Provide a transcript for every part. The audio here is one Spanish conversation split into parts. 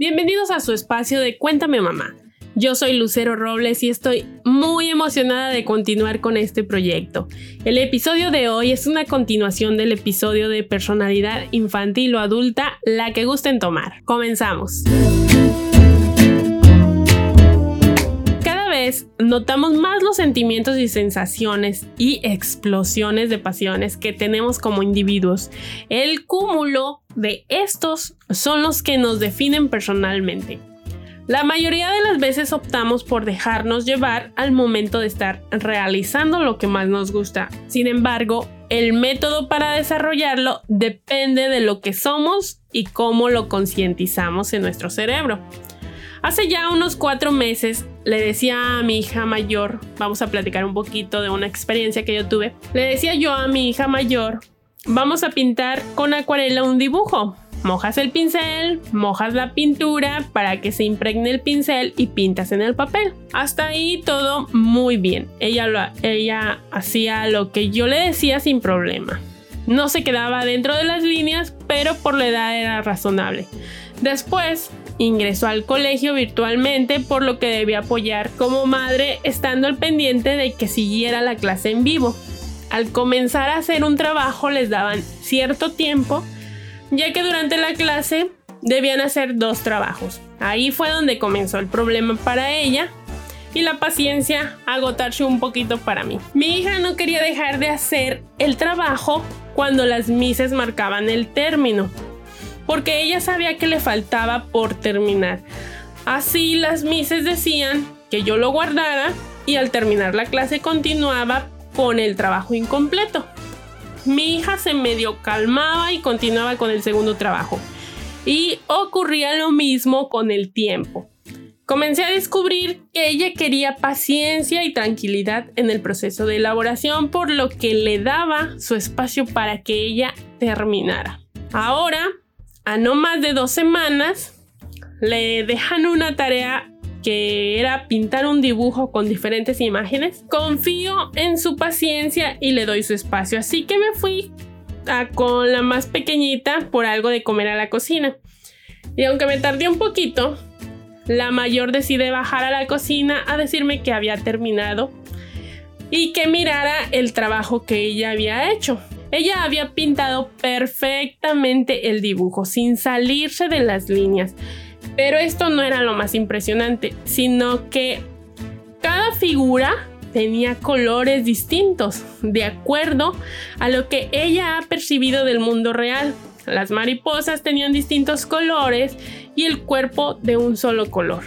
Bienvenidos a su espacio de Cuéntame Mamá. Yo soy Lucero Robles y estoy muy emocionada de continuar con este proyecto. El episodio de hoy es una continuación del episodio de personalidad infantil o adulta, la que gusten tomar. Comenzamos. Notamos más los sentimientos y sensaciones y explosiones de pasiones que tenemos como individuos. El cúmulo de estos son los que nos definen personalmente. La mayoría de las veces optamos por dejarnos llevar al momento de estar realizando lo que más nos gusta. Sin embargo, el método para desarrollarlo depende de lo que somos y cómo lo concientizamos en nuestro cerebro. Hace ya unos cuatro meses le decía a mi hija mayor, vamos a platicar un poquito de una experiencia que yo tuve, le decía yo a mi hija mayor Vamos a pintar con acuarela un dibujo. Mojas el pincel, mojas la pintura para que se impregne el pincel y pintas en el papel. Hasta ahí todo muy bien. Ella, ella hacía lo que yo le decía sin problema. No se quedaba dentro de las líneas, pero por la edad era razonable. Después ingresó al colegio virtualmente, por lo que debía apoyar como madre, estando al pendiente de que siguiera la clase en vivo al comenzar a hacer un trabajo les daban cierto tiempo, ya que durante la clase debían hacer dos trabajos. Ahí fue donde comenzó el problema para ella y la paciencia agotarse un poquito para mí. Mi hija no quería dejar de hacer el trabajo cuando las mises marcaban el término, porque ella sabía que le faltaba por terminar. Así las mises decían que yo lo guardara y al terminar la clase continuaba con el trabajo incompleto. Mi hija se medio calmaba y continuaba con el segundo trabajo. Y ocurría lo mismo con el tiempo. Comencé a descubrir que ella quería paciencia y tranquilidad en el proceso de elaboración, por lo que le daba su espacio para que ella terminara. Ahora, a no más de dos semanas, le dejan una tarea que era pintar un dibujo con diferentes imágenes. Confío en su paciencia y le doy su espacio, así que me fui a, con la más pequeñita por algo de comer a la cocina. Y aunque me tardé un poquito, la mayor decide bajar a la cocina a decirme que había terminado y que mirara el trabajo que ella había hecho. Ella había pintado perfectamente el dibujo sin salirse de las líneas pero esto no era lo más impresionante, sino que cada figura tenía colores distintos, de acuerdo a lo que ella ha percibido del mundo real. Las mariposas tenían distintos colores y el cuerpo de un solo color.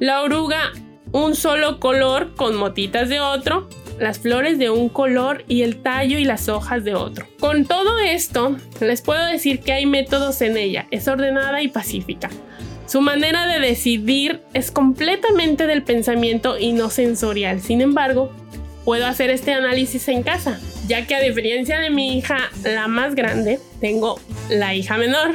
La oruga un solo color con motitas de otro, las flores de un color y el tallo y las hojas de otro. Con todo esto, les puedo decir que hay métodos en ella, es ordenada y pacífica. Su manera de decidir es completamente del pensamiento y no sensorial. Sin embargo, puedo hacer este análisis en casa, ya que a diferencia de mi hija, la más grande, tengo la hija menor,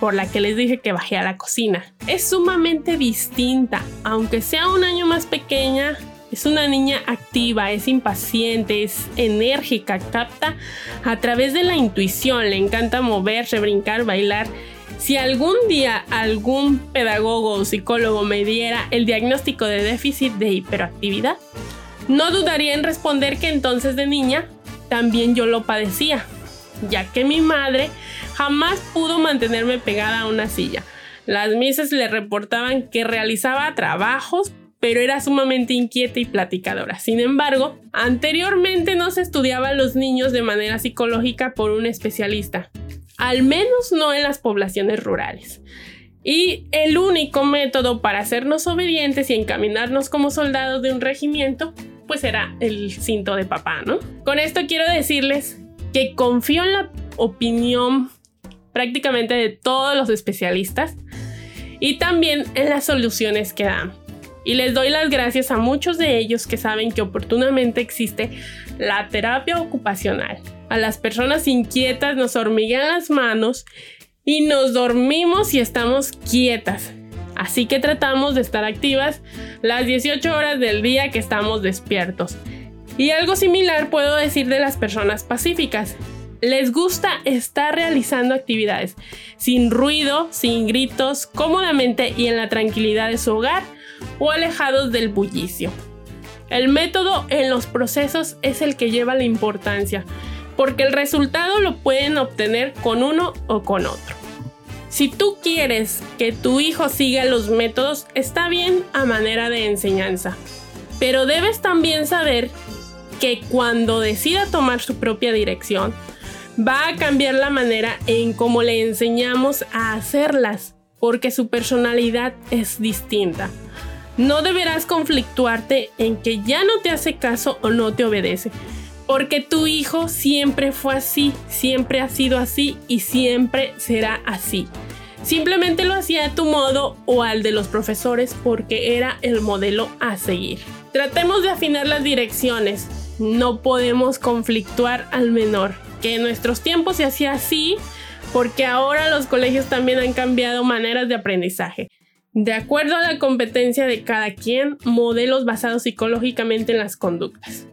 por la que les dije que bajé a la cocina. Es sumamente distinta, aunque sea un año más pequeña. Es una niña activa, es impaciente, es enérgica, capta a través de la intuición, le encanta moverse, brincar, bailar si algún día algún pedagogo o psicólogo me diera el diagnóstico de déficit de hiperactividad, no dudaría en responder que entonces de niña también yo lo padecía, ya que mi madre jamás pudo mantenerme pegada a una silla. Las misas le reportaban que realizaba trabajos, pero era sumamente inquieta y platicadora. Sin embargo, anteriormente no se estudiaba a los niños de manera psicológica por un especialista, al menos no en las poblaciones rurales. Y el único método para hacernos obedientes y encaminarnos como soldados de un regimiento, pues era el cinto de papá, ¿no? Con esto quiero decirles que confío en la opinión prácticamente de todos los especialistas y también en las soluciones que dan. Y les doy las gracias a muchos de ellos que saben que oportunamente existe la terapia ocupacional a las personas inquietas nos hormiguean las manos y nos dormimos y estamos quietas. Así que tratamos de estar activas las 18 horas del día que estamos despiertos. Y algo similar puedo decir de las personas pacíficas. Les gusta estar realizando actividades sin ruido, sin gritos, cómodamente y en la tranquilidad de su hogar o alejados del bullicio. El método en los procesos es el que lleva la importancia, porque el resultado lo pueden obtener con uno o con otro. Si tú quieres que tu hijo siga los métodos, está bien a manera de enseñanza, pero debes también saber que cuando decida tomar su propia dirección, va a cambiar la manera en cómo le enseñamos a hacerlas, porque su personalidad es distinta. No deberás conflictuarte en que ya no te hace caso o no te obedece, porque tu hijo siempre fue así, siempre ha sido así y siempre será así. Simplemente lo hacía a tu modo o al de los profesores porque era el modelo a seguir. Tratemos de afinar las direcciones. No podemos conflictuar al menor. Que en nuestros tiempos se hacía así porque ahora los colegios también han cambiado maneras de aprendizaje. De acuerdo a la competencia de cada quien, modelos basados psicológicamente en las conductas.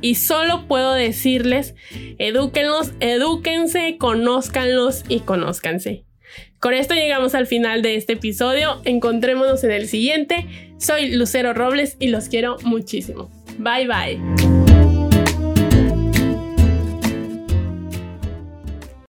Y solo puedo decirles, edúquenlos, edúquense, conózcanlos y conózcanse. Con esto llegamos al final de este episodio. Encontrémonos en el siguiente. Soy Lucero Robles y los quiero muchísimo. Bye bye.